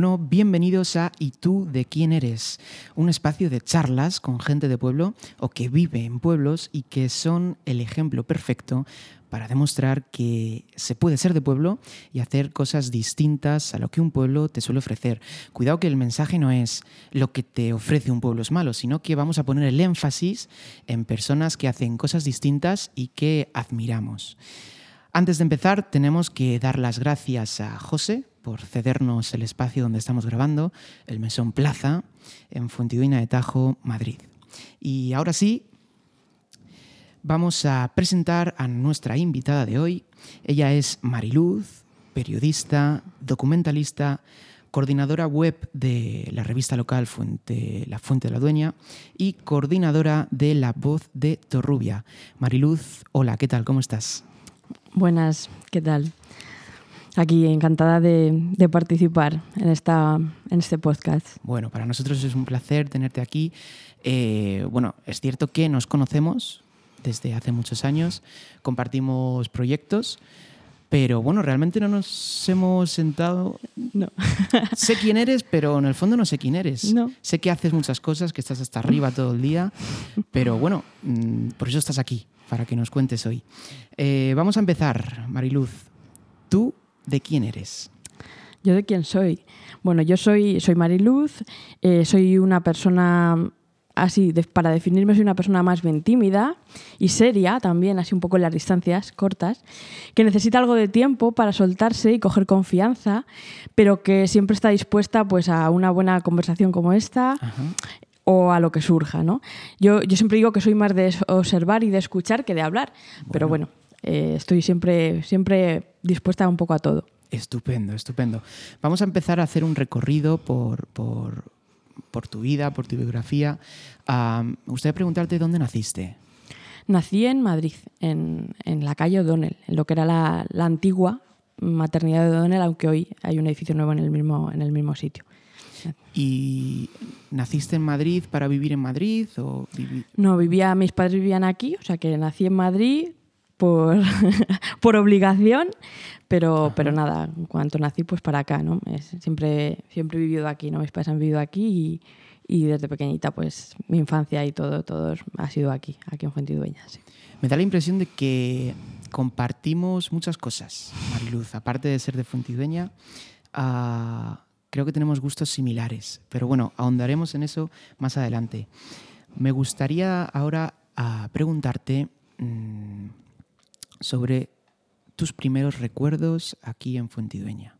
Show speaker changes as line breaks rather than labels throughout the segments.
Bueno, bienvenidos a ¿Y tú de quién eres? Un espacio de charlas con gente de pueblo o que vive en pueblos y que son el ejemplo perfecto para demostrar que se puede ser de pueblo y hacer cosas distintas a lo que un pueblo te suele ofrecer. Cuidado que el mensaje no es lo que te ofrece un pueblo es malo, sino que vamos a poner el énfasis en personas que hacen cosas distintas y que admiramos. Antes de empezar, tenemos que dar las gracias a José por cedernos el espacio donde estamos grabando, el Mesón Plaza, en Fuentidueña de Tajo, Madrid. Y ahora sí, vamos a presentar a nuestra invitada de hoy. Ella es Mariluz, periodista, documentalista, coordinadora web de la revista local La Fuente de la Dueña y coordinadora de La Voz de Torrubia. Mariluz, hola, ¿qué tal? ¿Cómo estás?
Buenas, ¿qué tal? Aquí encantada de, participar en, esta, en este podcast.
Bueno, para nosotros es un placer tenerte aquí. Eh, bueno, es cierto que nos conocemos desde hace muchos años, compartimos proyectos, pero bueno, realmente no nos hemos sentado.
No.
sé quién eres, pero en el fondo no sé quién eres.
No.
Sé que haces muchas cosas, que estás hasta arriba todo el día, pero bueno, mm, por eso estás aquí, para que nos cuentes hoy. Eh, vamos a empezar, Mariluz. ¿Tú de quién eres?
¿Yo de quién soy? Bueno, yo soy, soy Mariluz, eh, soy una persona así, para definirme soy una persona más bien tímida y seria también, así un poco en las distancias cortas, que necesita algo de tiempo para soltarse y coger confianza, pero que siempre está dispuesta pues, a una buena conversación como esta. o a lo que surja, ¿no? Yo, yo siempre digo que soy más de observar y de escuchar que de hablar, pero bueno, eh, estoy siempre, siempre dispuesta un poco a todo.
Estupendo, estupendo. Vamos a empezar a hacer un recorrido por, por tu vida, por tu biografía. me gustaría preguntarte dónde naciste.
Nací en Madrid, en, la calle O'Donnell, en lo que era la, antigua maternidad de O'Donnell, aunque hoy hay un edificio nuevo en el mismo, en el mismo sitio.
¿Y naciste en Madrid para vivir en Madrid? O
No, vivía, mis padres vivían aquí, o sea que nací en Madrid por, por obligación, pero, pero nada, en cuanto nací, pues para acá, ¿no? siempre, siempre he vivido aquí, ¿no? Mis padres han vivido aquí y, y, desde pequeñita, pues mi infancia y todo, todo ha sido aquí, aquí en Fuentidueña, sí.
Me da la impresión de que compartimos muchas cosas, Mariluz. Aparte de ser de Fuentidueña, ah, creo que tenemos gustos similares. Pero bueno, ahondaremos en eso más adelante. Me gustaría ahora ah, preguntarte mm, sobre tus primeros recuerdos aquí en Fuentidueña.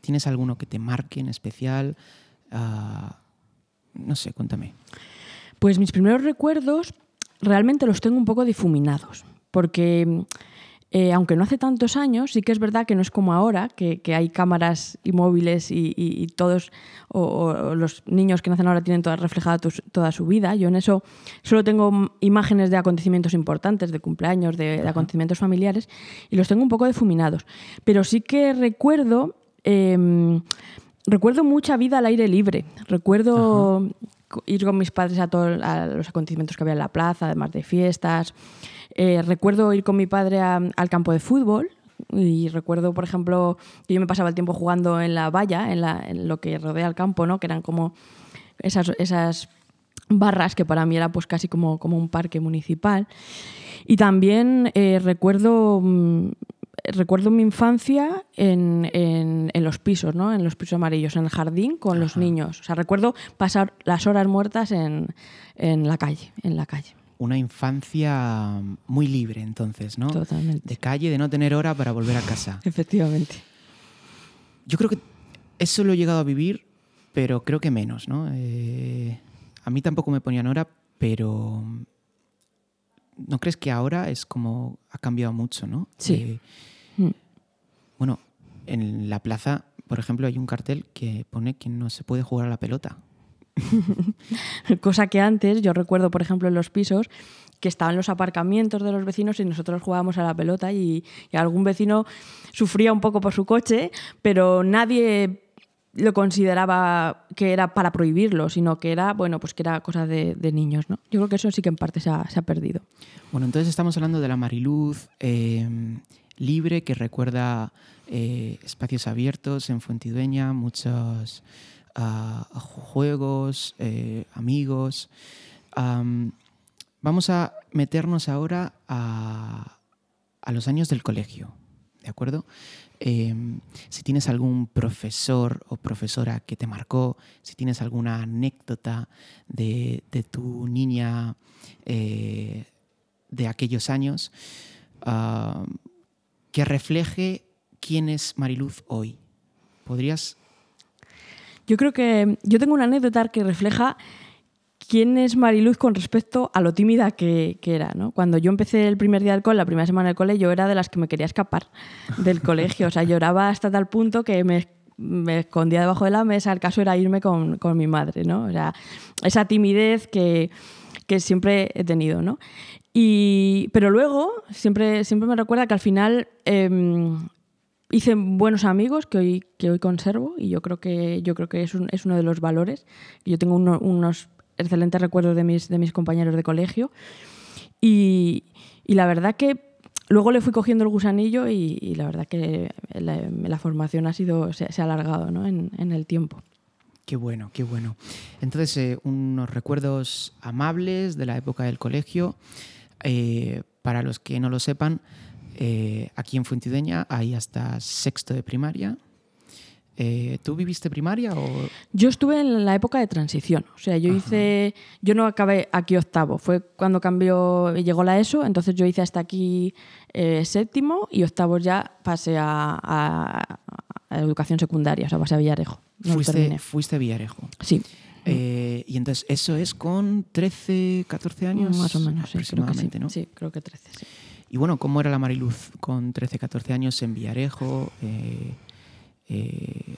¿Tienes alguno que te marque en especial? Ah, no sé, cuéntame.
Pues mis primeros recuerdos realmente los tengo un poco difuminados, porque eh, aunque no hace tantos años, sí que es verdad que no es como ahora, que, hay cámaras y móviles y, todos, o, los niños que nacen ahora tienen toda reflejada toda su vida. Yo en eso solo tengo imágenes de acontecimientos importantes, de cumpleaños, de, acontecimientos familiares, y los tengo un poco difuminados. Pero sí que recuerdo, em, recuerdo mucha vida al aire libre. Recuerdo ir con mis padres a todos los acontecimientos que había en la plaza, además de fiestas. Eh, recuerdo ir con mi padre al campo de fútbol y recuerdo, por ejemplo, que yo me pasaba el tiempo jugando en la valla, en, lo que rodea el campo, ¿no? que eran como esas, esas barras que para mí era pues casi como, como un parque municipal. Y también eh, recuerdo, mm, recuerdo mi infancia en, en, los pisos, ¿no? en los pisos amarillos, en el jardín con los niños. O sea, recuerdo pasar las horas muertas en, en la calle, en la calle
una infancia muy libre entonces, ¿no?
Totalmente.
De calle, de no tener hora para volver a casa.
Efectivamente.
Yo creo que eso lo he llegado a vivir, pero creo que menos, ¿no? Eh, a mí tampoco me ponían hora, pero ¿no crees que ahora es como ha cambiado mucho, ¿no?
Sí.
Eh, mm. Bueno, en la plaza, por ejemplo, hay un cartel que pone que no se puede jugar a la pelota.
Cosa que antes, yo recuerdo, por ejemplo, en los pisos, que estaban los aparcamientos de los vecinos y nosotros jugábamos a la pelota y, algún vecino sufría un poco por su coche, pero nadie lo consideraba que era para prohibirlo, sino que era, bueno, pues que era cosa de, niños, ¿no? Yo creo que eso sí que en parte se ha, perdido.
Bueno, entonces estamos hablando de la Mariluz, eh, libre que recuerda eh, espacios abiertos en Fuentidueña, muchos juegos, eh, amigos. Am, vamos a meternos ahora a, a los años del colegio, ¿de acuerdo? Em, si tienes algún profesor o profesora que te marcó, si tienes alguna anécdota de, de tu niña eh, de aquellos años, que refleje quién es Mariluz hoy. ¿Podrías?
Yo creo que yo tengo una anécdota que refleja quién es Mariluz con respecto a lo tímida que, que era. ¿no? Cuando yo empecé el primer día del cole, la primera semana del cole, yo era de las que me quería escapar del colegio. O sea, lloraba hasta tal punto que me, me escondía debajo de la mesa. El caso era irme con, con mi madre. ¿no? O sea, esa timidez que, que siempre he tenido. ¿no? Y, pero luego siempre, siempre me recuerda que al final eh, hice buenos amigos que hoy, que hoy conservo y yo creo que, yo creo que es, un, es uno de los valores. Yo tengo uno, unos excelentes recuerdos de mis, de mis compañeros de colegio y, y, la verdad que luego le fui cogiendo el gusanillo y, y la verdad que la, la, formación ha sido, se, se ha alargado ¿no? en, en el tiempo.
Qué bueno, qué bueno. Entonces, eh, unos recuerdos amables de la época del colegio. Eh, para los que no lo sepan, eh, aquí en Fuentideña hay hasta sexto de primaria. Eh, ¿Tú viviste primaria o...?
Yo estuve en la época de transición. O sea, yo Ajá. hice... Yo no acabé aquí octavo. Fue cuando cambió, llegó la ESO, entonces yo hice hasta aquí eh, séptimo y octavo ya pasé a, a, a, educación secundaria, o sea, pasé a Villarejo.
No fuiste, fuiste a Villarejo.
Sí.
Eh, y entonces, ¿eso es con 13, 14 años?
Más o menos, sí, creo que sí.
¿no?
Sí, creo que 13, sí.
Y bueno, ¿cómo era la Mariluz con 13, 14 años en Villarejo? Eh, eh,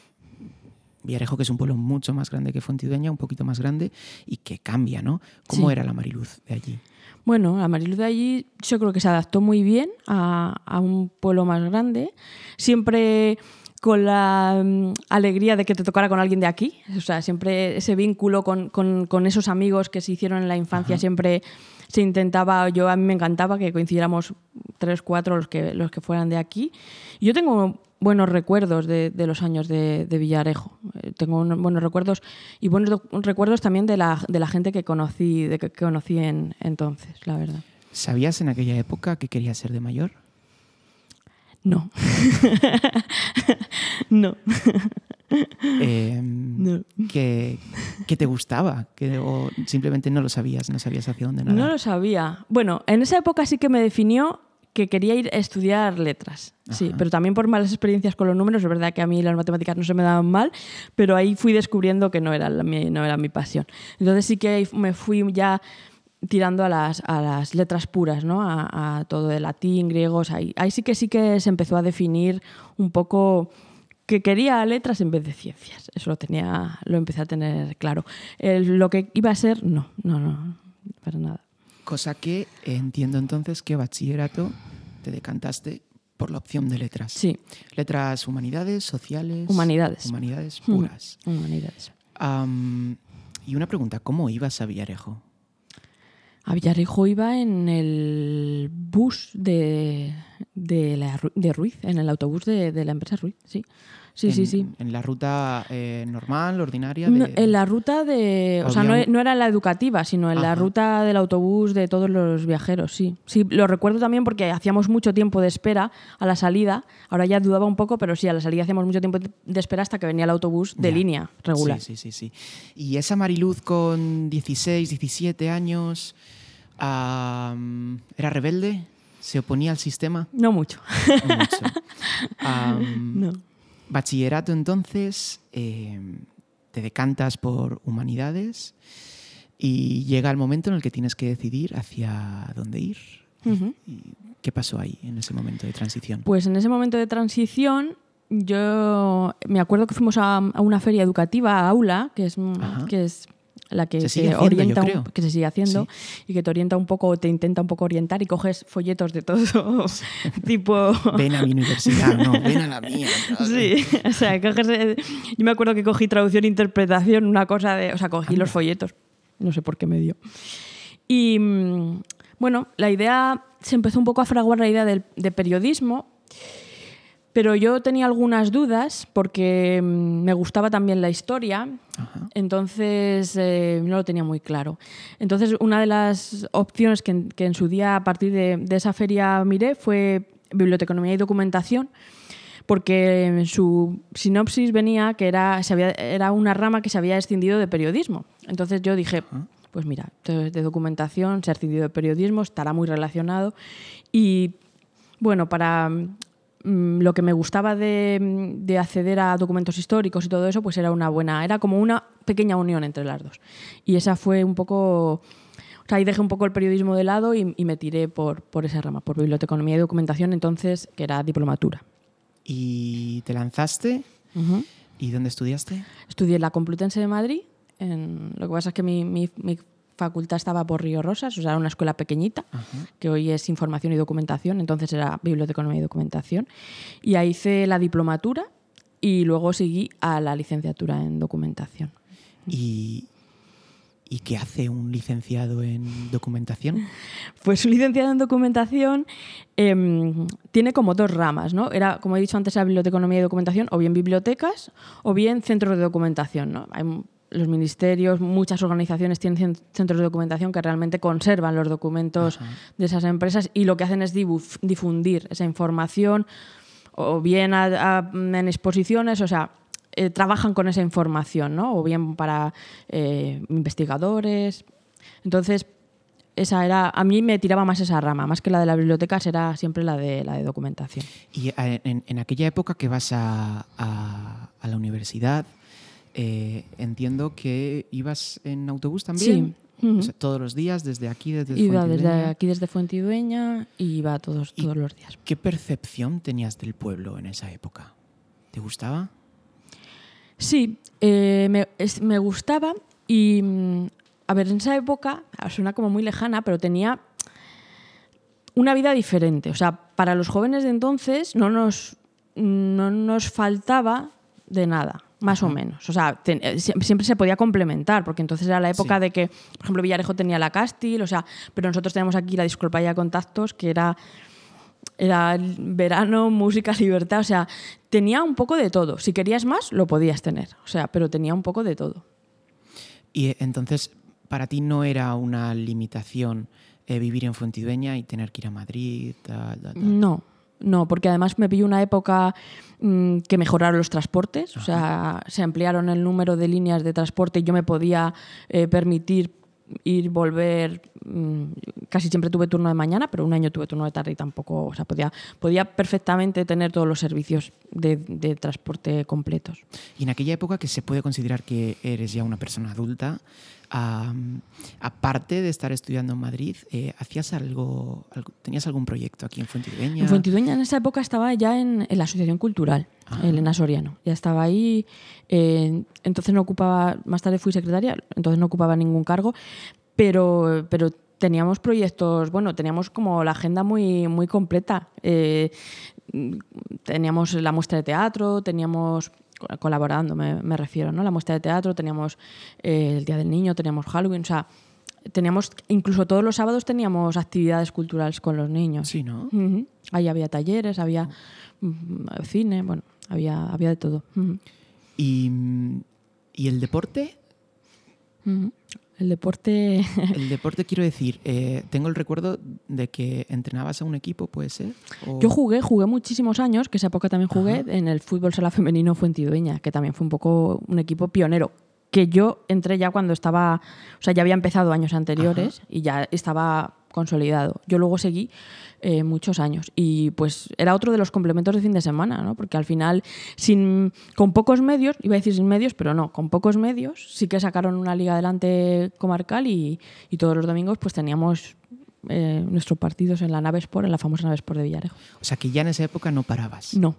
Villarejo, que es un pueblo mucho más grande que Fontidueña, un poquito más grande, y que cambia, ¿no? ¿Cómo sí. era la Mariluz de allí?
Bueno, la Mariluz de allí yo creo que se adaptó muy bien a, a un pueblo más grande. Siempre con la um, alegría de que te tocara con alguien de aquí. O sea, siempre ese vínculo con, con, con esos amigos que se hicieron en la infancia, Ajá. siempre se intentaba, yo a mí me encantaba que coincidiéramos tres, cuatro los que, los que fueran de aquí. Yo tengo buenos recuerdos de, de los años de, de Villarejo. Eh, tengo buenos recuerdos y buenos recuerdos también de la, de la gente que conocí, de que, que conocí en, entonces, la verdad.
¿Sabías en aquella época que querías ser de mayor?
No. no.
Eh, no. ¿qué, ¿qué, te gustaba? ¿Que, ¿O simplemente no lo sabías? ¿No sabías hacia dónde nada?
No lo sabía. Bueno, en esa época sí que me definió que quería ir a estudiar letras, Ajá. sí, pero también por malas experiencias con los números, es verdad que a mí las matemáticas no se me daban mal, pero ahí fui descubriendo que no era, la, mi, no era mi pasión. Entonces sí que me fui ya tirando a las, a las letras puras, ¿no? a, a todo el latín, griegos, ahí, ahí sí que sí que se empezó a definir un poco que quería letras en vez de ciencias. Eso lo tenía, lo empecé a tener claro. Lo que iba a ser, no, no, no, para nada.
Cosa que entiendo entonces que bachillerato te decantaste por la opción de letras.
Sí.
Letras humanidades, sociales.
Humanidades.
Humanidades puras.
Mm, humanidades.
Um, y una pregunta, ¿cómo ibas a Villarejo?
A Villarejo iba en el bus de, de, la, de Ruiz, en el autobús de, de la empresa Ruiz, sí. Sí,
en,
sí, sí.
¿En la ruta eh, normal, ordinaria?
De... No, en la ruta de... O, o sea, no, no, era la educativa, sino en Ajá. la ruta del autobús de todos los viajeros, sí. Sí, lo recuerdo también porque hacíamos mucho tiempo de espera a la salida. Ahora ya dudaba un poco, pero sí, a la salida hacíamos mucho tiempo de espera hasta que venía el autobús de ya. línea regular.
Sí, sí, sí, sí. Y esa Mariluz con 16, 17 años, um, ¿era rebelde? ¿Se oponía al sistema?
No mucho.
No mucho. Um, no. Bachillerato entonces, eh, te decantas por humanidades y llega el momento en el que tienes que decidir hacia dónde ir. Uh -huh. ¿Y ¿Qué pasó ahí en ese momento de transición?
Pues en ese momento de transición yo me acuerdo que fuimos a, a una feria educativa, a Aula, que es, que es la que
se,
se
haciendo,
orienta, un, que se sigue haciendo sí. y que te orienta un poco, te intenta un poco orientar y coges folletos de todo tipo.
Ven a mi universidad, no, ven a la mía.
Sí, o sea, coges, eh, yo me acuerdo que cogí traducción e interpretación, una cosa de, o sea, cogí Anda. los folletos, no sé por qué me dio. Y mm, bueno, la idea, se empezó un poco a fraguar la idea del, de periodismo Pero yo tenía algunas dudas porque mm, me gustaba también la historia,
Ajá.
entonces eh, no lo tenía muy claro. Entonces una de las opciones que, en- que en su día a partir de, de esa feria miré fue biblioteconomía y documentación, porque en su sinopsis venía que era, se había- era una rama que se había escindido de periodismo. Entonces yo dije, pues mira, de, de documentación se ha de periodismo, estará muy relacionado. Y bueno, para mm, lo que me gustaba de, mm, de acceder a documentos históricos y todo eso, pues era una buena, era como una pequeña unión entre las dos. Y esa fue un poco... O sea, ahí dejé un poco el periodismo de lado y, y me tiré por, por esa rama, por biblioteconomía y documentación, entonces, que era diplomatura.
¿Y te lanzaste?
Ujú.
¿Y dónde estudiaste?
Estudié en la Complutense de Madrid. en- lo que pasa es que mi, mi- mi facultad estaba por Río Rosas, o sea, era una escuela pequeñita, que hoy es información y documentación, entonces era biblioteconomía y documentación. Y ahí hice la diplomatura y luego seguí a la licenciatura en documentación.
¿Y, ¿Y qué hace un licenciado en documentación?
Pues un licenciado en documentación em, tiene como dos ramas, ¿no? Era, como he dicho antes, la biblioteconomía y documentación, o bien bibliotecas, o bien centros de documentación, ¿no? Hay los ministerios, muchas organizaciones tienen cen- centros de documentación que realmente conservan los documentos de esas empresas y lo que hacen es difundir esa información, o bien a- a- en exposiciones, o sea, eh, trabajan con esa información, ¿no? O bien para eh, investigadores. Entonces, esa era, a mí me tiraba más esa rama, más que la de las bibliotecas, era siempre la de, la de documentación.
Y eh, en, en aquella época que vas a, a- a la universidad, eh, entiendo que ibas en autobús también.
Sí. Ujú.
O sea, todos los días, desde aquí, desde
Iba desde aquí, desde Fuentidueña, y iba todos, todos los días.
¿Qué percepción tenías del pueblo en esa época? ¿Te gustaba?
Sí, eh, me, es- me gustaba y, mm, a ver, en esa época, ah, suena como muy lejana, pero tenía una vida diferente. O sea, para los jóvenes de entonces no nos, no nos faltaba de nada, más o menos. O sea, ten- eh, sie- siempre se podía complementar, porque entonces era la época
Sí.
de que, por ejemplo, Villarejo tenía la Cástil, o sea, pero nosotros teníamos aquí la Disculpaya de Contactos, que era era verano, música, libertad, o sea, tenía un poco de todo. Si querías más, lo podías tener, o sea, pero tenía un poco de todo.
Y eh, entonces, para ti no era una limitación eh, vivir en Fuentidueña y tener que ir a Madrid, tal, tal, tal?
No, no, porque además me pilló una época mm, que mejoraron los transportes, o sea, se ampliaron el número de líneas de transporte y yo me podía eh, permitir ir, volver, mm, casi siempre tuve turno de mañana, pero un año tuve turno de tarde y tampoco, o sea, podía, podía perfectamente tener todos los servicios de, de transporte completos.
Y en aquella época que se puede considerar que eres ya una persona adulta, aparte de estar estudiando en Madrid, eh, ¿hacías algo, algo- tenías algún proyecto aquí en Fuentidueña?
En Fuentidueña en esa época estaba ya en, en la Asociación Cultural,
Ah.
Elena Soriano. Ya estaba ahí, eh, entonces no ocupaba, más tarde fui secretaria, entonces no ocupaba ningún cargo, pero, pero teníamos proyectos, bueno, teníamos como la agenda muy, muy completa. Eh, teníamos la muestra de teatro, teníamos colaborando, me, me refiero, ¿no? La muestra de teatro, teníamos eh, el Día del Niño, teníamos Halloween, o sea, teníamos, incluso todos los sábados teníamos actividades culturales con los niños.
Sí, ¿no?
Ujú. Ahí había talleres, había mm, cine, bueno, había, había de todo.
Y, mm, ¿Y el deporte?
El deporte...
El deporte quiero decir, eh, tengo el recuerdo de que entrenabas a un equipo, ¿puede ser? O-
Yo jugué, jugué muchísimos años, que esa época también jugué en el fútbol sala femenino Fuentidueña, que también fue un poco un equipo pionero, que yo entré ya cuando estaba, o sea, ya había empezado años anteriores y ya estaba consolidado. Yo luego seguí eh, muchos años y pues era otro de los complementos de fin de semana, ¿no? Porque al final, sin, con pocos medios, iba a decir sin medios, pero no, con pocos medios sí que sacaron una liga adelante comarcal y, y todos los domingos pues teníamos eh, nuestros partidos en la nave Sport, en la famosa nave Sport de Villarejo.
O sea, que ya en esa época no parabas.
No.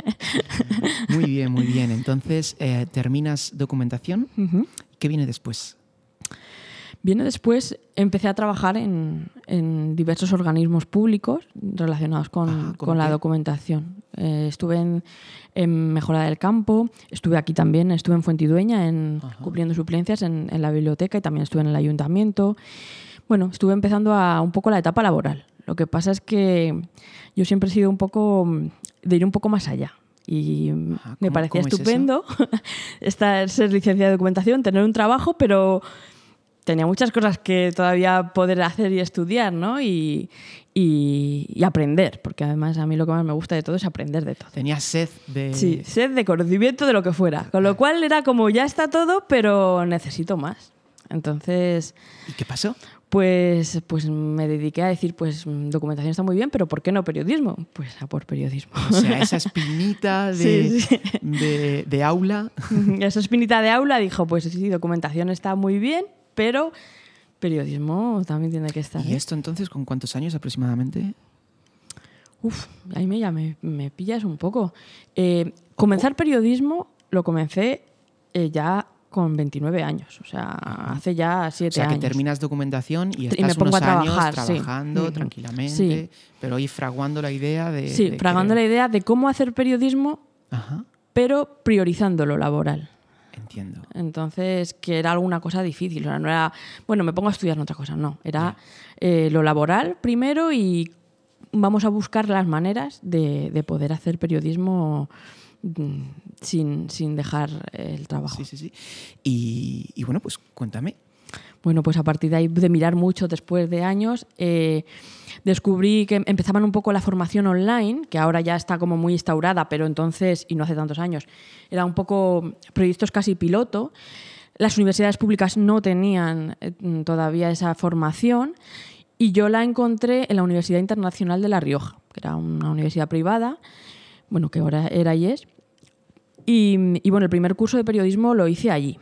Muy bien, muy bien. Entonces, eh, terminas documentación. ¿Qué viene después?
Viene después, empecé a trabajar en, en diversos organismos públicos relacionados con,
Ah, ¿cómo
con la documentación. Eh, estuve en, en Mejora del Campo, estuve aquí también, estuve en Fuentidueña en,
Ajá.
cumpliendo suplencias en, en la biblioteca y también estuve en el ayuntamiento. Bueno, estuve empezando a un poco la etapa laboral. Lo que pasa es que yo siempre he sido un poco de ir un poco más allá. Y
Ajá,
me
¿cómo-
parecía
cómo es
estupendo estar, ser licenciada de documentación, tener un trabajo, pero tenía muchas cosas que todavía poder hacer y estudiar, ¿no? Y, y- y aprender, porque además a mí lo que más me gusta de todo es aprender de todo.
Tenías sed de...
Sí, sed de conocimiento de lo que fuera. Con lo cual era como ya está todo, pero necesito más. Entonces,
¿Y qué pasó?
pues, pues me dediqué a decir, pues documentación está muy bien, pero ¿por qué no periodismo? Pues a por periodismo.
O sea, esa espinita de,
Sí, sí.
de- de aula.
Esa espinita de aula dijo, pues sí, documentación está muy bien, pero periodismo también tiene que estar.
¿Y
¿eh?
esto entonces con cuántos años aproximadamente?
Uf, ahí me, ya me, me pillas un poco. Eh, comenzar periodismo lo comencé eh, ya con 29 años, o sea, hace ya
O
7
sea, que
años.
terminas documentación y
Y
estás
me pongo
unos
a trabajar,
años trabajando
Ujú.
tranquilamente,
Sí.
pero ahí fraguando la idea de...
Sí,
de
fragando la idea de cómo hacer periodismo,
Ajá,
pero priorizando lo laboral.
Entiendo.
Entonces, que era alguna cosa difícil. O sea, no era, bueno, me pongo a estudiar en otra cosa, no. Era eh, lo laboral primero y vamos a buscar las maneras de, de poder hacer periodismo mm, sin, sin dejar el trabajo.
Sí, sí, sí. Y, y bueno, pues cuéntame.
Bueno, pues a partir de ahí, de mirar mucho después de años, eh, descubrí que empezaban un poco la formación online, que ahora ya está como muy instaurada, pero entonces, y no hace tantos años, era un poco proyectos casi piloto. Las universidades públicas no tenían eh, todavía esa formación y yo la encontré en la Universidad Internacional de La Rioja, que era una universidad privada, bueno, que ahora era y es. Y, y, bueno, el primer curso de periodismo lo hice allí.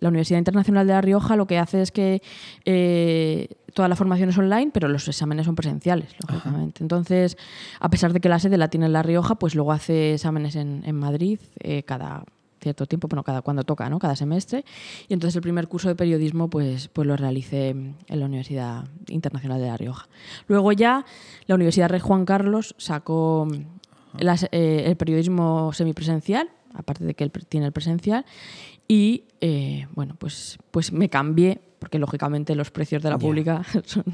La Universidad Internacional de La Rioja lo que hace es que eh, toda la formación es online, pero los exámenes son presenciales, lógicamente. Entonces, a pesar de que la sede la tiene en La Rioja, pues luego hace exámenes en, en Madrid eh, cada cierto tiempo, bueno, cada cuando toca, ¿no? Cada semestre. Y entonces el primer curso de periodismo pues, pues lo realicé en la Universidad Internacional de La Rioja. Luego ya la Universidad Rey Juan Carlos sacó las, eh, el periodismo semipresencial, aparte de que él tiene el presencial, y eh, bueno, pues, pues me cambié, porque lógicamente los precios de la pública son...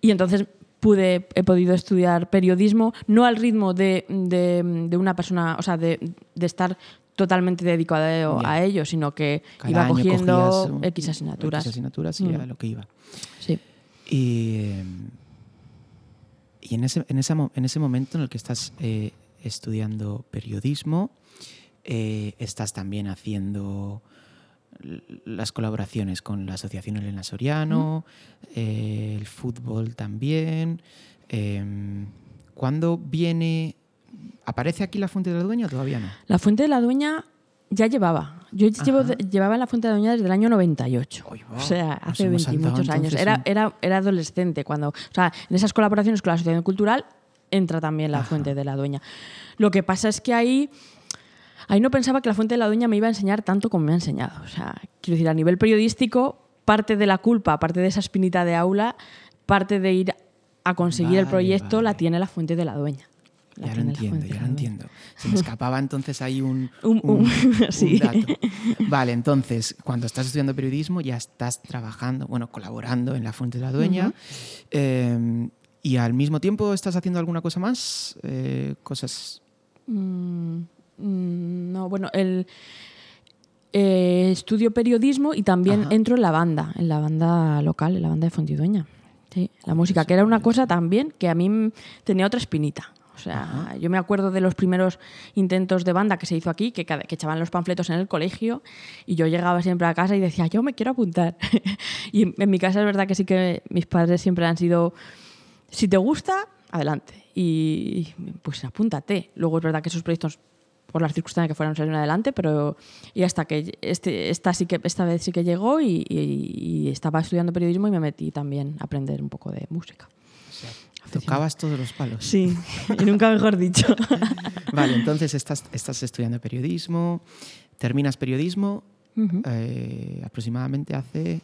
Y entonces pude, he podido estudiar periodismo, no al ritmo de, de- de una persona, o sea, de, de estar totalmente dedicado a ello, sino que
Cada
iba cogiendo X asignaturas.
X asignaturas y
Mm.
lo que iba.
Sí.
Y, eh, y en, ese, en, esa en ese momento en el que estás eh, estudiando periodismo, eh, estás también haciendo las colaboraciones con la Asociación Elena Soriano, eh, el fútbol también. Em, ¿Cuándo viene? ¿Aparece aquí la Fuente de la Dueña o todavía no?
La Fuente de la Dueña ya llevaba. Yo llevo, llevaba la Fuente de la Dueña desde el año 98.
Uy, va.
O sea, hace
hemos
20 y
saltado
muchos años.
entonces
Era, era, era adolescente cuando. O sea, en esas colaboraciones con la Asociación Cultural entra también la
Ajá.
Fuente de la Dueña. Lo que pasa es que ahí. Ahí no pensaba que la Fuente de la Dueña me iba a enseñar tanto como me ha enseñado. O sea, quiero decir, a nivel periodístico, parte de la culpa, parte de esa espinita de aula, parte de ir a conseguir el
Vale,
proyecto la tiene la Fuente de la Dueña. La
Ya lo entiendo, ya lo entiendo. Se me escapaba entonces ahí un,
Un-
un-
un-
un
sí.
dato. Vale, entonces, cuando estás estudiando periodismo ya estás trabajando, bueno, colaborando en la Fuente de la Dueña. eh, y al mismo tiempo estás haciendo alguna cosa más, Eh, cosas...
Mm, no, bueno, el eh, estudio periodismo y también
Ajá.
entro en la banda, en la banda local, en la banda de Fontidueña. Sí, la música, que era una cosa también que a mí tenía otra espinita. O sea, yo me acuerdo de los primeros intentos de banda que se hizo aquí, que, que echaban los panfletos en el colegio y yo llegaba siempre a casa y decía, yo me quiero apuntar. y en, en mi casa es verdad que sí que mis padres siempre han sido, si te gusta, adelante. Y pues apúntate. Luego es verdad que esos proyectos, por las circunstancias que fueron, salieron adelante, pero y hasta que este, esta, sí que, esta vez sí que llegó y, y- y estaba estudiando periodismo y me metí también a aprender un poco de música.
Tocabas todos los palos.
Sí, y nunca mejor dicho.
Vale, entonces estás, estás estudiando periodismo, terminas periodismo eh, aproximadamente hace,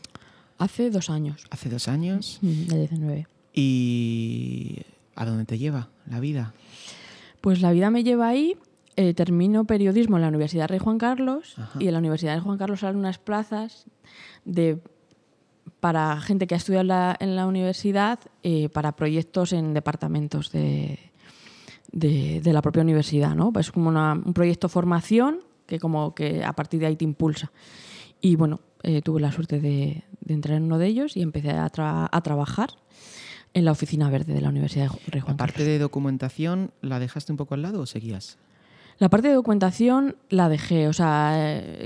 Hace dos años,
hace dos años.
de 19.
¿Y a dónde te lleva la vida?
Pues la vida me lleva ahí. Eh, termino periodismo en la Universidad Rey Juan Carlos
Ajá.
y en la Universidad de Juan Carlos salen unas plazas de para gente que ha estudiado en la, en la universidad, eh, para proyectos en departamentos de, de, de la propia universidad. ¿no? Es como una- un proyecto formación que como que a partir de ahí te impulsa. Y bueno, eh, tuve la suerte de, de entrar en uno de ellos y empecé a, tra- a trabajar en la oficina verde de la Universidad de Rey Juan
La parte
Carlos.
de documentación, ¿la dejaste un poco al lado o seguías?
La parte de documentación la dejé, o sea,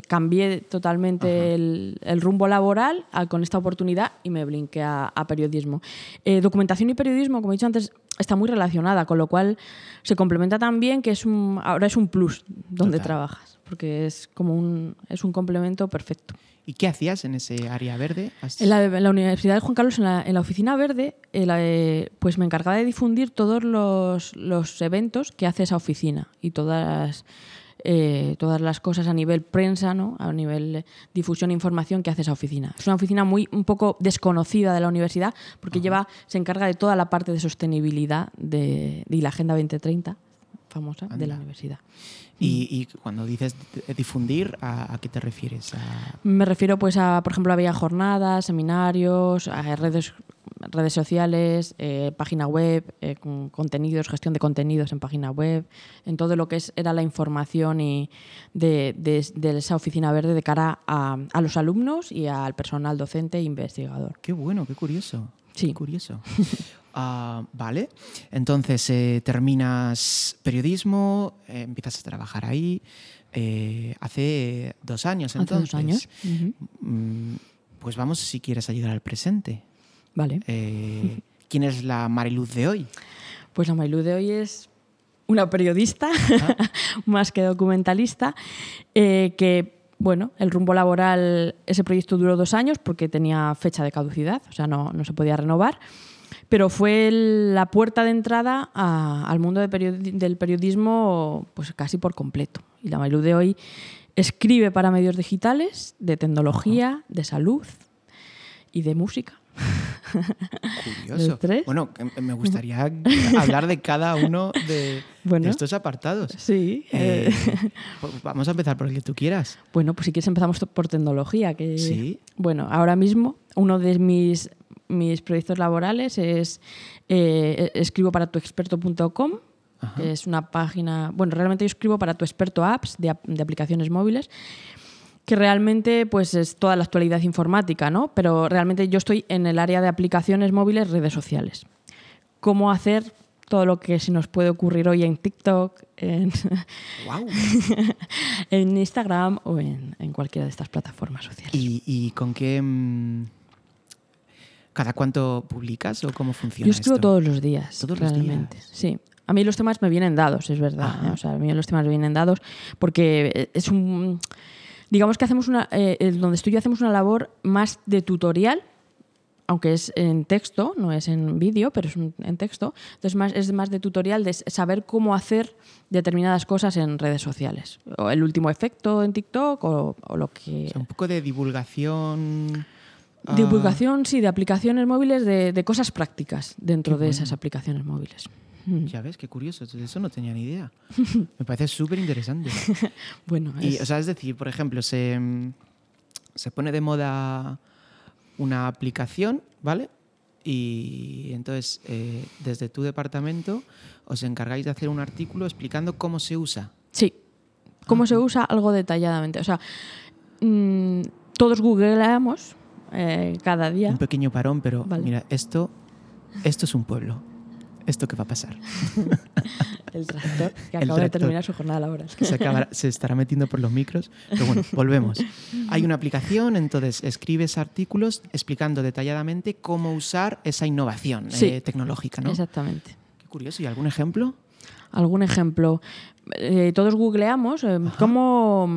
cambié totalmente el, el rumbo laboral a- con esta oportunidad y me brinqué a, a periodismo. Eh, documentación y periodismo, como he dicho antes, está muy relacionada, con lo cual se complementa también que es un, ahora es un plus donde
Total.
trabajas, porque es como un, es un complemento perfecto.
¿Y qué hacías en ese área verde? ¿Has-
En la, en la Universidad de Juan Carlos, en la, en la oficina verde, eh, la, eh, pues me encargaba de difundir todos los, los eventos que hace esa oficina y todas, eh, todas las cosas a nivel prensa, ¿no? a nivel difusión e información que hace esa oficina. Es una oficina muy un poco desconocida de la universidad porque lleva, se encarga de toda la parte de sostenibilidad de, de la Agenda 2030 famosa de la universidad.
Y, y cuando dices d- difundir, ¿a, a qué te refieres? ¿A-
Me refiero, pues, a, por ejemplo, había jornadas, seminarios, a redes, redes sociales, eh, página web, eh, con contenidos, gestión de contenidos en página web, en todo lo que es, era la información y de, de- de esa oficina verde de cara a, a los alumnos y al personal docente e investigador.
Qué bueno, qué curioso.
Sí.
Qué curioso. Ah, vale. Entonces, eh, terminas periodismo, eh, empiezas a trabajar ahí. eh, hace dos años,
Hace
entonces.
dos años.
Mm, Pues vamos, si quieres ayudar al presente.
Vale.
¿Quién es la Mariluz de hoy?
Pues la Mailú de hoy es una periodista, más que documentalista, que, bueno, el rumbo laboral, ese proyecto duró dos años porque tenía fecha de caducidad, o sea, no, no se podía renovar, pero fue la puerta de entrada a- al mundo de periodi- del periodismo pues casi por completo. Y la Mailú de hoy escribe para medios digitales, de tecnología, de salud y de música.
Curioso. Bueno, me gustaría hablar de cada uno de,
Bueno.
de estos apartados.
Sí.
Eh, pues vamos a empezar por el que tú quieras.
Bueno, pues si quieres empezamos por tecnología. Que,
Sí.
Bueno, ahora mismo uno de mis, mis proyectos laborales es eh, escribo para tuexperto.com. Que Es una página, bueno, realmente yo escribo para tu experto apps de, ap- de aplicaciones móviles, que realmente pues es toda la actualidad informática, ¿no? Pero realmente yo estoy en el área de aplicaciones móviles, redes sociales. Cómo hacer todo lo que se nos puede ocurrir hoy en TikTok, en,
Wow.
en Instagram o en, en cualquiera de estas plataformas sociales.
¿Y, y con qué... ¿Cada cuánto publicas o cómo funciona
Yo escribo
esto?
todos los días,
¿Todos los
realmente.
días?
Sí. A mí los temas me vienen dados, es verdad. ¿eh? O sea, a mí los temas me vienen dados porque es un... Digamos que hacemos una... eh, donde estoy yo hacemos una labor más de tutorial, aunque es en texto, no es en vídeo, pero es un- en texto. Entonces más, es más de tutorial de saber cómo hacer determinadas cosas en redes sociales. O el último efecto en TikTok o, o lo que...
O sea, un poco de divulgación... ah,
Divulgación, sí, de aplicaciones móviles, de, de cosas prácticas dentro
Qué
de
bueno.
esas aplicaciones móviles. Mm.
Ya ves, qué curioso. De eso no tenía ni idea. Me parece súper interesante.
Bueno,
Y,
es-
o sea, es decir, por ejemplo, se, se pone de moda una aplicación, ¿vale? Y entonces, eh, desde tu departamento, os encargáis de hacer un artículo explicando cómo se usa.
sí. ¿Cómo se usa algo detalladamente? O sea, mm, todos googleamos eh, cada día.
Un pequeño parón, pero
Vale.
mira, esto, esto es un pueblo. ¿Esto qué va a pasar?
El tractor, que acaba de terminar su jornada laboral.
Que se, acabará- se estará metiendo por los micros. Pero bueno, volvemos. Hay una aplicación, entonces escribes artículos explicando detalladamente cómo usar esa innovación
Sí.
eh, tecnológica, ¿no?
Exactamente.
Qué curioso. ¿Y algún ejemplo?
¿Algún ejemplo? Eh, todos googleamos eh, cómo,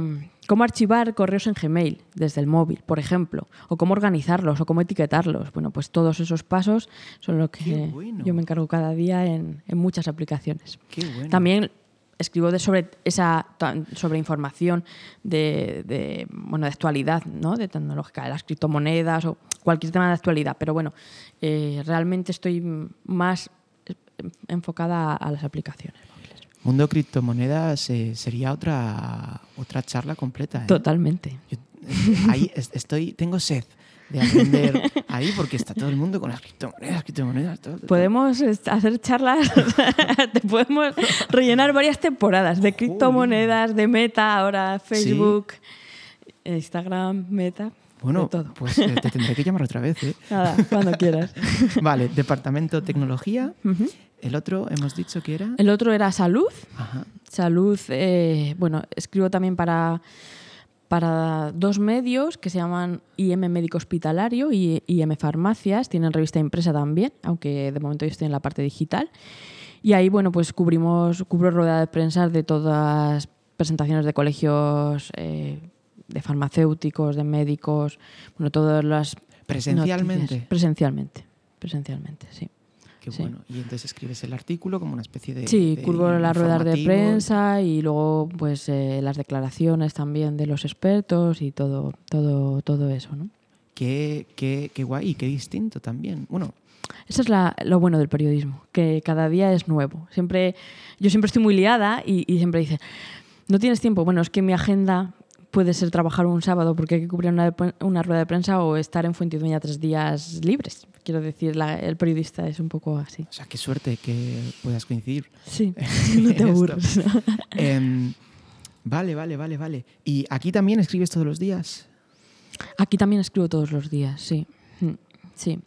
cómo archivar correos en Gmail desde el móvil, por ejemplo, o cómo organizarlos o cómo etiquetarlos. Bueno, pues todos esos pasos son lo que
bueno.
yo me encargo cada día en, en muchas aplicaciones.
Qué bueno.
También escribo de sobre esa sobre información de, de, bueno de actualidad, ¿no? De tecnológica, de las criptomonedas o cualquier tema de actualidad. Pero bueno, eh, realmente estoy más enfocada a, las aplicaciones móviles.
Mundo criptomonedas eh, sería otra, otra charla completa. ¿eh?
Totalmente.
Yo, eh, ahí es- estoy, tengo sed de aprender ahí porque está todo el mundo con las criptomonedas, criptomonedas. Todo, todo.
Podemos hacer charlas, te podemos rellenar varias temporadas de criptomonedas, de meta, ahora Facebook, Instagram, meta,
Bueno,
todo.
pues te tendré que llamar otra vez. ¿eh?
Nada, cuando quieras.
Vale, departamento tecnología. El otro hemos dicho que era.
El otro era salud.
Ajá.
Salud, eh, bueno, escribo también para, para dos medios que se llaman IM Médico Hospitalario y IM Farmacias. Tienen revista impresa también, aunque de momento yo estoy en la parte digital. Y ahí, bueno, pues cubrimos, cubro rueda de prensa de todas presentaciones de colegios, eh, de farmacéuticos, de médicos, bueno, todas las...
Presencialmente.
noticias. Presencialmente, presencialmente, sí.
Qué
Sí.
bueno. Y entonces escribes el artículo como una especie de.
Sí,
de
curvo las ruedas de prensa y luego pues eh, las declaraciones también de los expertos y todo, todo, todo eso, ¿no?
Qué, qué, qué guay y qué distinto también. Bueno,
Eso es la- lo bueno del periodismo, que cada día es nuevo. Siempre, yo siempre estoy muy liada y, y siempre dice, no tienes tiempo. Bueno, es que mi agenda puede ser trabajar un sábado porque hay que cubrir una, una rueda de prensa o estar en Fuentidueña tres días libres. Quiero decir, la- el periodista es un poco así.
o sea, qué suerte que puedas coincidir.
Sí, no te aburres.
Em, vale, vale, vale, vale. ¿Y aquí también escribes todos los días?
Aquí también escribo todos los días, sí. Mm, Sí,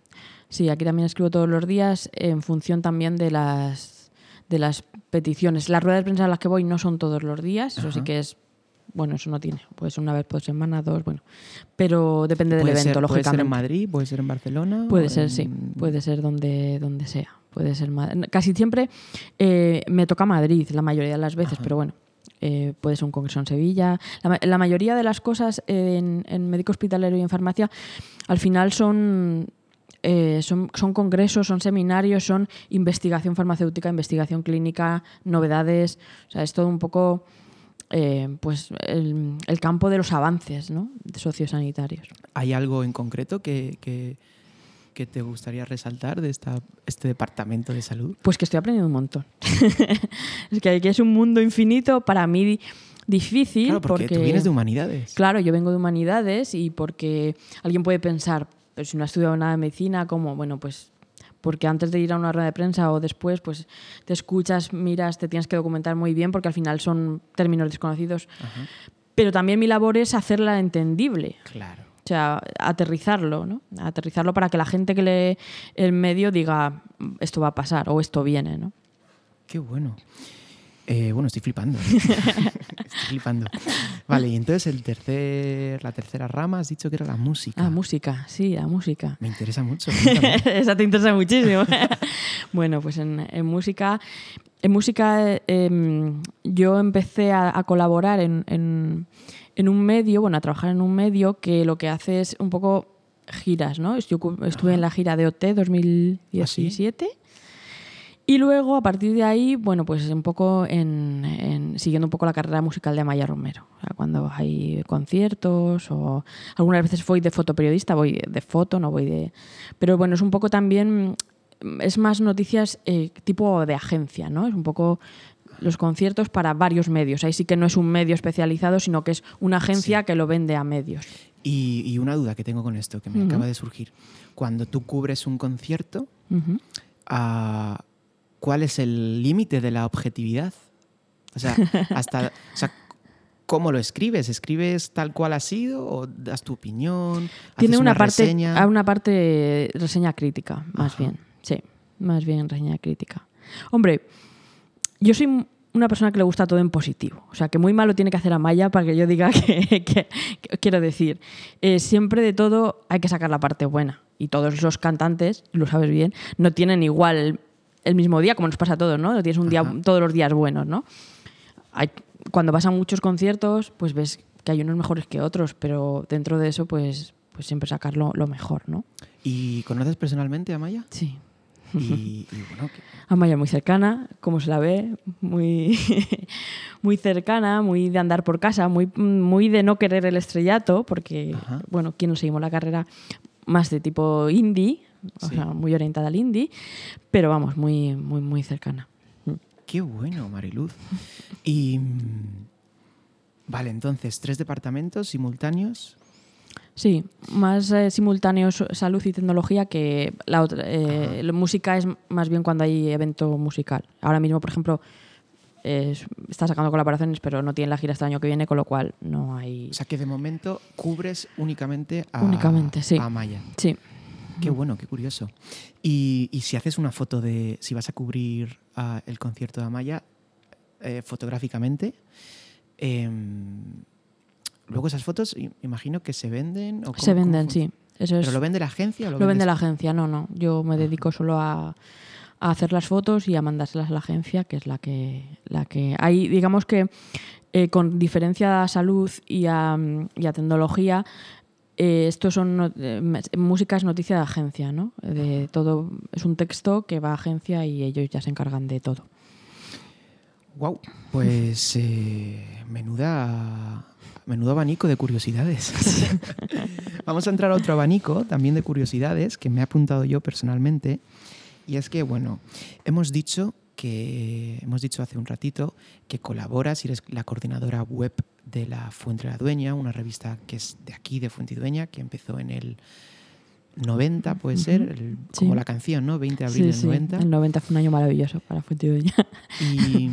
sí, aquí también escribo todos los días en función también de las, de las peticiones. Las ruedas de prensa a las que voy no son todos los días, eso sí que es, bueno, eso no tiene, puede ser una vez por semana, dos, bueno, pero depende del evento,
ser, puede ser
lógicamente.
en Madrid, puede ser en Barcelona.
Puede ser,
en-
sí. Puede ser donde, donde sea. Puede ser Casi siempre eh, me toca Madrid, la mayoría de las veces,
Ajá.
pero bueno. eh, puede ser un congreso en Sevilla. La, la mayoría de las cosas en, en médico hospitalario y en farmacia al final son, eh, son, son congresos, son seminarios, son investigación farmacéutica, investigación clínica, novedades. O sea, es todo un poco eh, pues el, el campo de los avances ¿no? sociosanitarios.
¿Hay algo en concreto que, que, que te gustaría resaltar de esta, este departamento de salud?
Pues que estoy aprendiendo un montón. es que aquí es un mundo infinito para mí di- difícil.
Claro, porque, tú vienes de humanidades.
Claro, yo vengo de humanidades y porque alguien puede pensar, pero si no ha estudiado nada de medicina, ¿cómo? Bueno, pues porque antes de ir a una rueda de prensa o después, pues te escuchas, miras, te tienes que documentar muy bien porque al final son términos desconocidos.
Ajá,
Pero también mi labor es hacerla entendible.
claro.
O sea, aterrizarlo, ¿no? Aterrizarlo para que la gente que lee el medio diga esto va a pasar o esto viene, ¿no?
Qué bueno. Eh, bueno, estoy flipando. estoy flipando. Vale, y entonces el tercer, la tercera rama has dicho que era la música.
Ah, música, sí, la música.
Me interesa mucho.
Esa te interesa muchísimo. bueno, pues en, en música, en música eh, em, yo empecé a, a colaborar en, en- en un medio, bueno, a trabajar en un medio que lo que hace es un poco giras, ¿no? Yo estuve en la gira de OT 2017. Y luego, a partir de ahí, bueno, pues un poco en, en- siguiendo un poco la carrera musical de Amaya Romero. O sea, cuando hay conciertos o algunas veces voy de fotoperiodista, voy de foto, no voy de... Pero bueno, es un poco también, es más noticias eh, tipo de agencia, ¿no? Es un poco los conciertos para varios medios. Ahí sí que no es un medio especializado, sino que es una agencia que lo vende a medios.
Y, y una duda que tengo con esto, que me acaba de surgir. Cuando tú cubres un concierto, ah, ¿cuál es el límite de la objetividad? O sea, hasta, o sea, ¿cómo lo escribes? ¿Escribes tal cual ha sido o das tu opinión?
Tiene una, parte,
reseña?
ah, una parte reseña crítica, más
Ajá.
bien. Sí, más bien reseña crítica. Hombre, yo soy una persona que le gusta todo en positivo. O sea, que muy malo tiene que hacer Amaya para que yo diga que, que- que- quiero decir, eh, siempre de todo hay que sacar la parte buena. Y todos los cantantes, lo sabes bien, no tienen igual el, mismo día, como nos pasa a todos, ¿no? Tienes un día,
Ajá.
todos los días buenos, ¿no? Hay- cuando vas a muchos conciertos, pues ves que hay unos mejores que otros, pero dentro de eso, pues, pues siempre sacar lo, lo mejor, ¿no?
¿Y conoces personalmente a Maya?
Sí.
Y, y bueno, que-
Amaya muy cercana, como se la ve, muy, muy cercana, muy de andar por casa, muy, muy de no querer el estrellato, porque,
Ajá.
bueno, quien nos seguimos la carrera más de tipo indie, o
Sí.
sea, muy orientada al indie, pero vamos, muy, muy, muy cercana.
qué bueno, Mariluz. Y. Vale, entonces, tres departamentos simultáneos.
Sí, más eh, simultáneo s- salud y tecnología que la otra. eh, la música es más bien cuando hay evento musical. Ahora mismo, por ejemplo, es- está sacando colaboraciones, pero no tiene la gira este año que viene, con lo cual no hay.
O sea que de momento cubres únicamente a,
Únicamente, sí.
a Amaya.
Sí.
Qué bueno, qué curioso. Y, y si haces una foto de, si vas a cubrir ah, el concierto de Amaya eh, fotográficamente, em, luego esas fotos imagino que se venden. ¿o cómo-
Se venden, sí. Eso es,
¿Pero lo vende la agencia o lo,
lo vende la agencia, no, no. Yo me dedico solo a, a hacer las fotos y a mandárselas a la agencia, que es la que, la que hay, digamos que eh, con diferencia a salud y a, y a tecnología, eh, esto son no- eh, música es noticia de agencia, ¿no? De todo es un texto que va a agencia y ellos ya se encargan de todo.
Wow, pues eh, menuda, menudo abanico de curiosidades. Vamos a entrar a otro abanico también de curiosidades que me he apuntado yo personalmente. Y es que, bueno, hemos dicho que hemos dicho hace un ratito que colaboras y eres la coordinadora web de la Fuente de la Dueña, una revista que es de aquí, de Fuente y Dueña, que empezó en el 90, puede ser, el-
Sí.
como la canción, ¿no? 20 de abril
Sí,
del
sí,
90.
el 90 fue un año maravilloso para Fuentidueña.
Y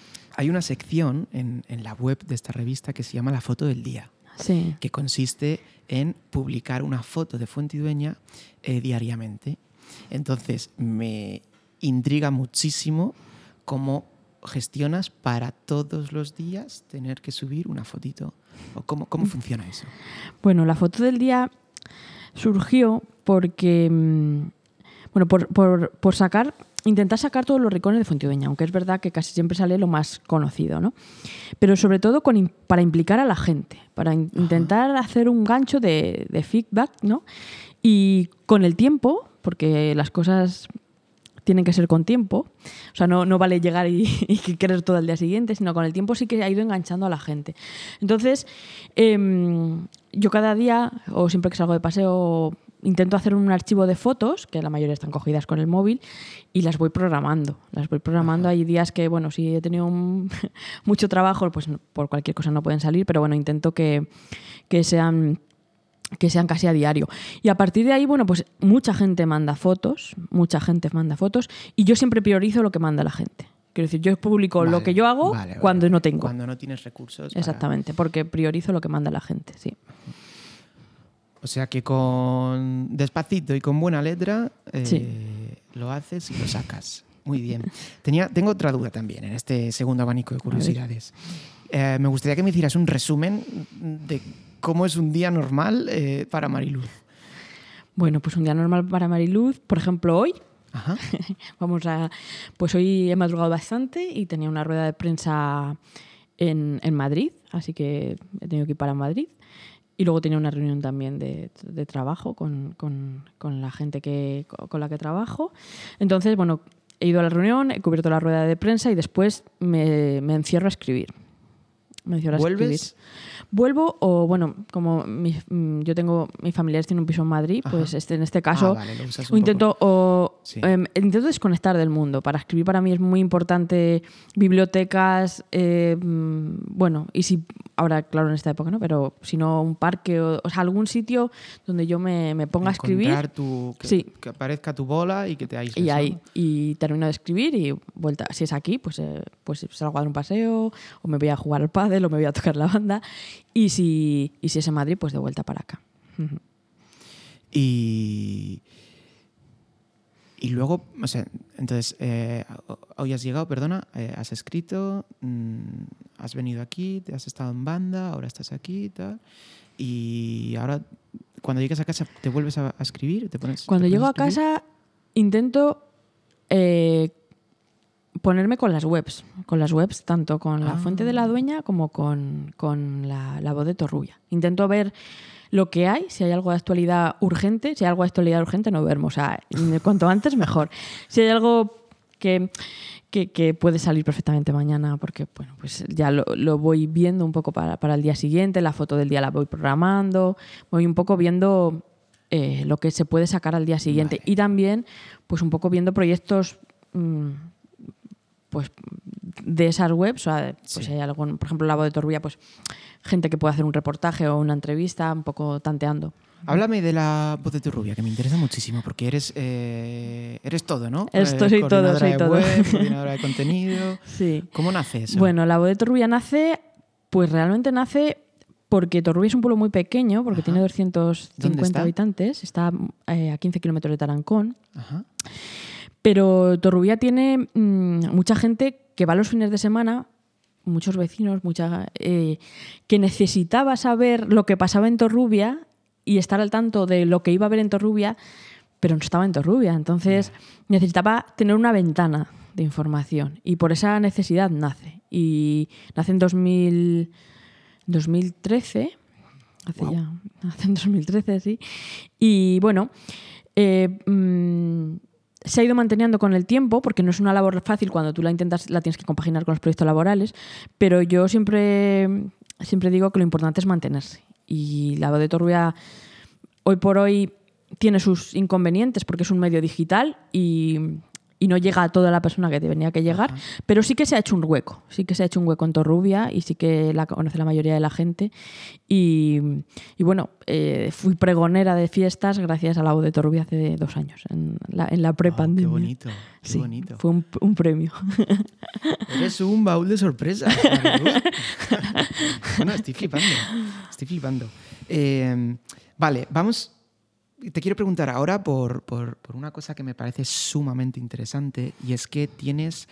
hay una sección en, en la web de esta revista que se llama La Foto del Día,
Sí.
que consiste en publicar una foto de Fuente y Dueña eh, diariamente. Entonces, me intriga muchísimo cómo gestionas para todos los días tener que subir una fotito. ¿O cómo, cómo funciona eso?
Bueno, la foto del día surgió porque, mm, bueno, por, por- por sacar, intentar sacar todos los rincones de Fuentidueña, aunque es verdad que casi siempre sale lo más conocido, ¿no? Pero sobre todo con para implicar a la gente, para in- intentar hacer un gancho de, de feedback, ¿no? Y con el tiempo, porque las cosas tienen que ser con tiempo. O sea, no, no vale llegar y, y que querer todo el día siguiente, sino con el tiempo sí que ha ido enganchando a la gente. Entonces, em, yo cada día, o siempre que salgo de paseo, intento hacer un archivo de fotos, que la mayoría están cogidas con el móvil, y las voy programando. Las voy programando. Hay días que, bueno, si he tenido un- mucho trabajo, pues por cualquier cosa no pueden salir, pero bueno, intento que, que sean que sean casi a diario. Y a partir de ahí, bueno, pues mucha gente manda fotos, mucha gente manda fotos, y yo siempre priorizo lo que manda la gente. Quiero decir, yo publico lo que yo hago
vale,
cuando
vale.
no tengo.
Cuando no tienes recursos. para-
Exactamente, porque priorizo lo que manda la gente, sí.
O sea que con despacito y con buena letra eh,
Sí.
lo haces y lo sacas. Muy bien. Tenía, tengo otra duda también en este segundo abanico de curiosidades. Eh, me gustaría que me hicieras un resumen de cómo es un día normal eh, para Mariluz.
Bueno, pues un día normal para Mariluz, por ejemplo, hoy,
Ajá.
Vamos a. Pues hoy he madrugado bastante y tenía una rueda de prensa en, en Madrid, así que he tenido que ir para Madrid. Y luego tenía una reunión también de, de trabajo con, con- con la gente que, con la que trabajo. Entonces, bueno, he ido a la reunión, he cubierto la rueda de prensa y después me, me encierro a escribir. Me.
¿Vuelves?
Vuelvo o, bueno, como mi- mm, yo tengo, mis familiares tienen un piso en Madrid,
Ajá.
pues este, en este caso
Ah, vale,
intento, o,
Sí.
em, intento desconectar del mundo. Para escribir para mí es muy importante bibliotecas, eh, mm, bueno, y si, ahora claro en esta época, ¿no? Pero si no un parque o, o sea, algún sitio donde yo me, me ponga a escribir
tu, que,
Sí.
que aparezca tu bola y que te aísles.
y
¿no?
ahí, y termino de escribir y vuelta. Si es aquí, pues, eh, pues salgo a dar un paseo, o me voy a jugar al pádel, o me voy a tocar la banda. Y si, y si es en Madrid, pues de vuelta para acá.
Y, y luego, o sea, entonces, eh, hoy has llegado, perdona, eh, has escrito, mm, has venido aquí, te has estado en banda, ahora estás aquí y tal. Y ahora, cuando llegues a casa, ¿te vuelves a, a escribir? ¿Te pones,
Cuando
te
llego a casa, intento eh, ponerme con las webs, con las webs, tanto con la
Ah.
fuente de la dueña como con, con la, la voz de Torrulla. Intento ver lo que hay, si hay algo de actualidad urgente, si hay algo de actualidad urgente no vermo, o sea, cuanto antes mejor. Si hay algo que, que, que puede salir perfectamente mañana, porque bueno, pues ya lo, lo voy viendo un poco para, para el día siguiente, la foto del día la voy programando, voy un poco viendo eh, lo que se puede sacar al día siguiente.
Vale.
Y también, pues un poco viendo proyectos mm, pues de esas webs, o sea, pues
Sí.
hay algún, por ejemplo, la voz de Torbilla, pues gente que puede hacer un reportaje o una entrevista, un poco tanteando.
Háblame de la voz de tu rubia, que me interesa muchísimo, porque eres, eh, eres todo, ¿no?
Esto
Eh,
soy todo, soy
de
todo.
web, coordinadora de contenido.
Sí.
¿Cómo nace eso?
Bueno, la voz de Torbilla nace, pues realmente nace porque Torbilla es un pueblo muy pequeño, porque
Ajá.
tiene
¿Dónde
250
está?
habitantes, está eh, a 15 kilómetros de Tarancón.
Ajá.
Pero Torrubia tiene mm, mucha gente que va los fines de semana, muchos vecinos, mucha, eh, que necesitaba saber lo que pasaba en Torrubia y estar al tanto de lo que iba a ver en Torrubia, pero no estaba en Torrubia. Entonces necesitaba tener una ventana de información y por esa necesidad nace. Y nace en 2000, 2013. Hace ya, nace en 2013, sí. Y bueno, eh, mm, se ha ido manteniendo con el tiempo, porque no es una labor fácil cuando tú la intentas, la tienes que compaginar con los proyectos laborales, pero yo siempre, siempre digo que lo importante es mantenerse. Y la voz de Torbia hoy por hoy tiene sus inconvenientes porque es un medio digital y, y no llega a toda la persona que tenía que llegar, pero sí que se ha hecho un hueco, sí que se ha hecho un hueco en Torrubia y sí que la conoce la mayoría de la gente. Y, y bueno, eh, fui pregonera de fiestas gracias a la voz de Torrubia hace dos años, en la, en la prepandemia.
qué bonito, qué
Sí,
bonito.
fue un, un premio.
Eres un baúl de sorpresas. Bueno, estoy flipando. Estoy flipando. Eh, vale, vamos. Te quiero preguntar ahora por, por- por una cosa que me parece sumamente interesante y es que tienes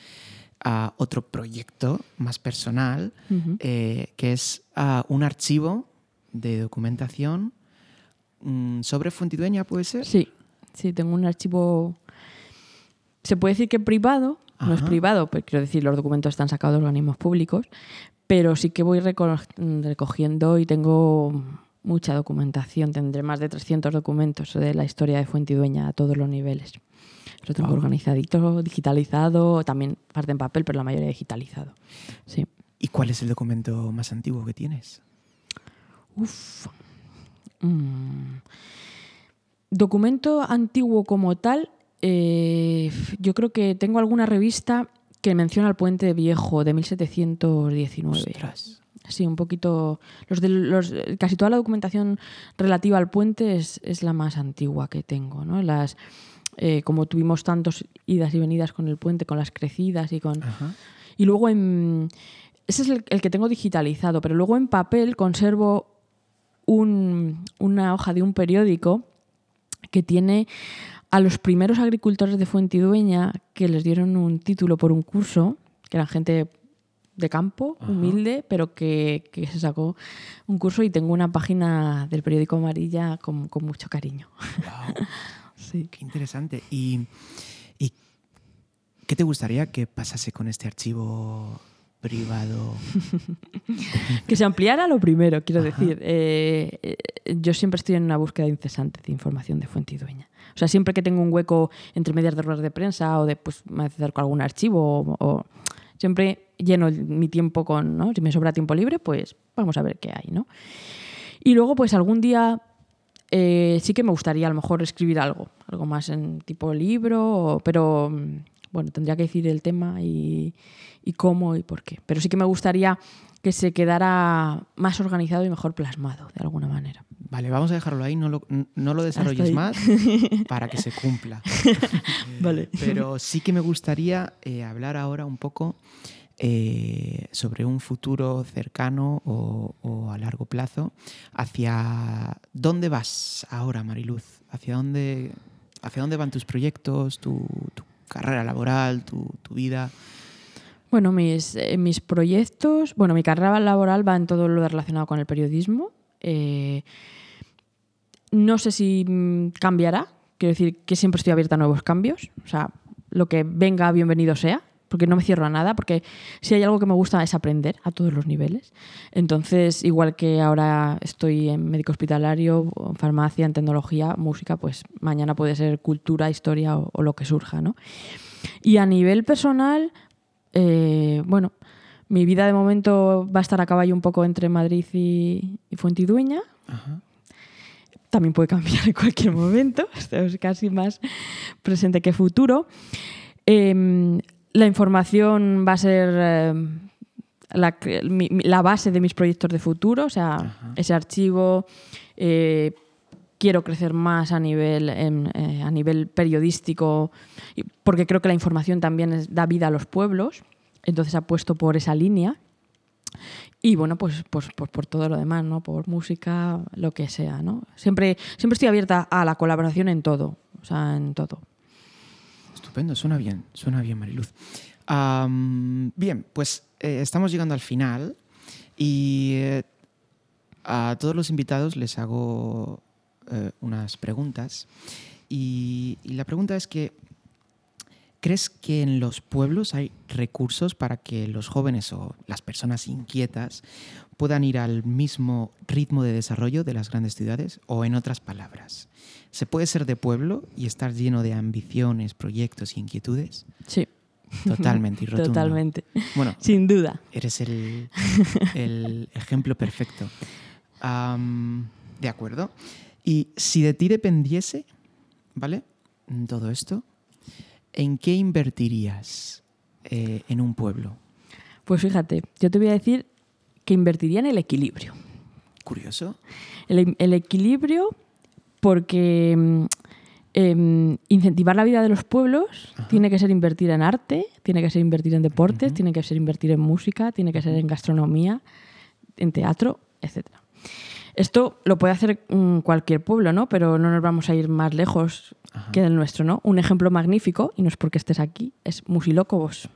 ah, otro proyecto más personal eh, que es ah, un archivo de documentación mm, sobre Fuentidueña, ¿puede ser?
Sí, sí, tengo un archivo. Se puede decir que privado, no es privado, pero quiero decir, los documentos están sacados de organismos públicos, pero sí que voy reco- recogiendo y tengo mucha documentación. Tendré más de 300 documentos de la historia de Fuentidueña a todos los niveles. Lo tengo organizadito, digitalizado, también parte en papel, pero la mayoría digitalizado. Sí.
¿Y cuál es el documento más antiguo que tienes?
Uf. Mm. Documento antiguo como tal, eh, yo creo que tengo alguna revista que menciona el puente viejo de 1719.
Ostras.
Sí, un poquito. Los de los, casi toda la documentación relativa al puente es, es la más antigua que tengo, ¿no? Las, eh, como tuvimos tantos idas y venidas con el puente, con las crecidas y con.
Ajá.
Y luego en. Ese es el, el que tengo digitalizado, pero luego en papel conservo un- una hoja de un periódico que tiene a los primeros agricultores de Fuentidueña que les dieron un título por un curso, que eran gente de campo,
Ajá.
humilde, pero que, que se sacó un curso y tengo una página del periódico Amarilla con, con mucho cariño.
Wow.
Sí.
Qué interesante. ¿Y, y qué te gustaría que pasase con este archivo privado?
Que se ampliara lo primero, quiero
Ajá.
decir. Eh, yo siempre estoy en una búsqueda incesante de información de Fuentidueña. O sea, siempre que tengo un hueco entre medias de ruedas de prensa o de, pues, me acerco a algún archivo o, o- siempre lleno el- mi tiempo con, ¿no? Si me sobra tiempo libre, pues vamos a ver qué hay, ¿no? Y luego, pues algún día eh, sí que me gustaría a lo mejor escribir algo, algo más en tipo libro, pero mm, bueno, tendría que decir el tema y, y cómo y por qué. Pero sí que me gustaría que se quedara más organizado y mejor plasmado, de alguna manera.
Vale, vamos a dejarlo ahí, no lo, no lo desarrolles
ahí.
más para que se cumpla.
Vale.
Pero sí que me gustaría eh, hablar ahora un poco eh, sobre un futuro cercano o, a largo plazo. ¿Hacia dónde vas ahora, Mariluz? ¿Hacia dónde, hacia dónde van tus proyectos, tu, carrera laboral, tu, tu vida?
Bueno, mis, eh, mis proyectos, bueno, mi carrera laboral va en todo lo relacionado con el periodismo. Eh, no sé si mm, cambiará, quiero decir que siempre estoy abierta a nuevos cambios, o sea, lo que venga, bienvenido sea, porque no me cierro a nada, porque si hay algo que me gusta es aprender a todos los niveles. Entonces, igual que ahora estoy en médico hospitalario, en farmacia, en tecnología, música, pues mañana puede ser cultura, historia o, o lo que surja, ¿no? Y a nivel personal, eh, bueno, mi vida de momento va a estar a caballo un poco entre Madrid y, y Fuentidueña.
Ajá.
También puede cambiar en cualquier momento. Es casi más presente que futuro. Eh, la información va a ser eh, la, mi- la base de mis proyectos de futuro, o sea,
Ajá.
ese archivo. eh, quiero crecer más a nivel, eh, a nivel periodístico, porque creo que la información también es- da vida a los pueblos, entonces apuesto por esa línea. Y bueno, pues, pues, pues por todo lo demás, ¿no? Por música, lo que sea, ¿no? Siempre, siempre estoy abierta a la colaboración en todo, o sea, en todo.
Estupendo, suena bien, suena bien, Mariluz. Am, bien, pues eh, estamos llegando al final y eh, a todos los invitados les hago eh, unas preguntas. Y, y la pregunta es que, ¿crees que en los pueblos hay recursos para que los jóvenes o las personas inquietas puedan ir al mismo ritmo de desarrollo de las grandes ciudades? O en otras palabras, ¿se puede ser de pueblo y estar lleno de ambiciones, proyectos y inquietudes?
Sí,
Totalmente y rotundo.
totalmente.
Bueno,
Sin duda.
eres el, el ejemplo perfecto. De acuerdo. Y si de ti dependiese, ¿vale? Todo esto, ¿en qué invertirías eh, en un pueblo?
Pues fíjate, yo te voy a decir que invertiría en el equilibrio.
Curioso.
El, el equilibrio porque mm, em, incentivar la vida de los pueblos
Ajá.
tiene que ser invertir en arte, tiene que ser invertir en deportes, tiene que ser invertir en música, tiene que ser en gastronomía, en teatro, etc. Esto lo puede hacer mm, cualquier pueblo, ¿no? Pero no nos vamos a ir más lejos
Ajá.
que del nuestro, ¿no? Un ejemplo magnífico, y no es porque estés aquí, es Musilócobos,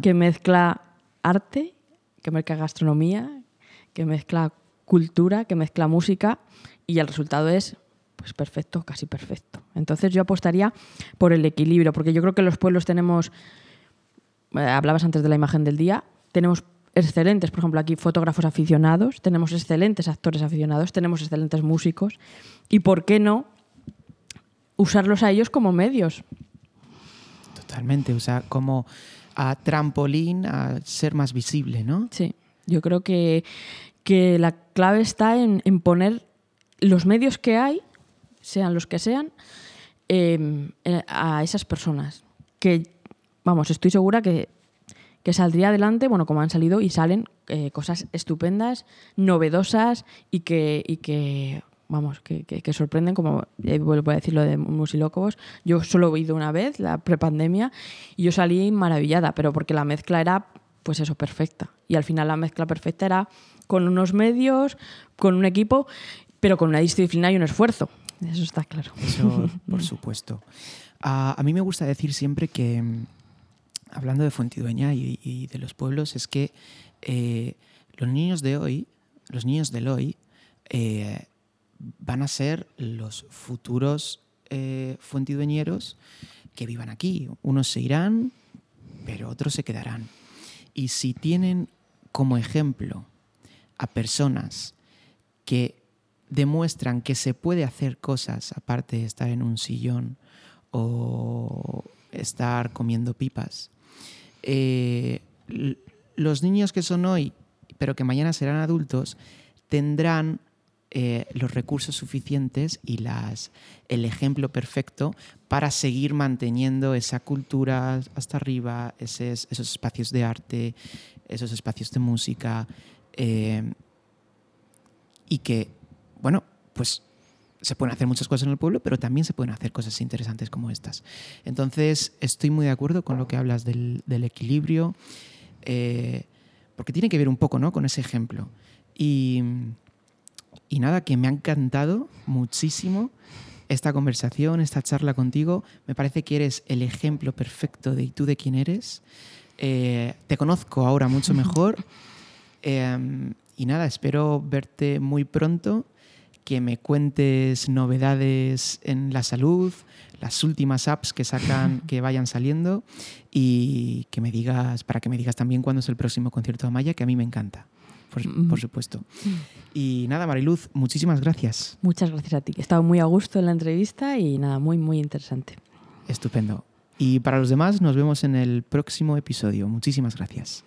que mezcla arte, que mezcla gastronomía, que mezcla cultura, que mezcla música y el resultado es pues perfecto, casi perfecto. Entonces yo apostaría por el equilibrio, porque yo creo que los pueblos tenemos, eh, hablabas antes de la imagen del día, tenemos excelentes, por ejemplo, aquí fotógrafos aficionados, tenemos excelentes actores aficionados, tenemos excelentes músicos y por qué no usarlos a ellos como medios.
Totalmente. O sea, como a trampolín a ser más visible, ¿no?
Sí, yo creo que, que la clave está en, en poner los medios que hay, sean los que sean, eh, eh, a esas personas. Que, vamos, estoy segura que, que saldría adelante, bueno, como han salido y salen eh, cosas estupendas, novedosas y que, y que vamos, que, que- sorprenden, como eh, vuelvo a decir lo de Musilócobos. Yo solo he ido una vez, la prepandemia, y yo salí maravillada, pero porque la mezcla era, pues eso, perfecta. Y al final la mezcla perfecta era con unos medios, con un equipo, pero con una disciplina y un esfuerzo. Eso está claro.
Eso, por supuesto. A mí me gusta decir siempre que, mm, hablando de Fuentidueña y, y de los pueblos, es que eh, los niños de hoy, los niños del hoy, eh, van a ser los futuros eh, fuentidueñeros que vivan aquí. Unos se irán, pero otros se quedarán. Y si tienen como ejemplo a personas que demuestran que se puede hacer cosas aparte de estar en un sillón o estar comiendo pipas. Eh, los niños que son hoy, pero que mañana serán adultos, tendrán eh, los recursos suficientes y las, el ejemplo perfecto para seguir manteniendo esa cultura hasta arriba, esos, esos espacios de arte, esos espacios de música, eh, y que, bueno, pues se pueden hacer muchas cosas en el pueblo, pero también se pueden hacer cosas interesantes como estas. Entonces, estoy muy de acuerdo con lo que hablas del, del equilibrio, eh, porque tiene que ver un poco ¿no? con ese ejemplo. Y, y nada, que me ha encantado muchísimo esta conversación, esta charla contigo. Me parece que eres el ejemplo perfecto de ¿y tú de quién eres? Eh, te conozco ahora mucho mejor. Eh, y nada, espero verte muy pronto, que me cuentes novedades en la salud, las últimas apps que sacan, que vayan saliendo y que me digas, para que me digas también cuándo es el próximo concierto de Amaya, que a mí me encanta, por, por supuesto. Y nada, Mariluz, muchísimas gracias.
Muchas gracias a ti. He estado muy a gusto en la entrevista y nada, muy, muy interesante.
Estupendo. Y para los demás, nos vemos en el próximo episodio. Muchísimas gracias.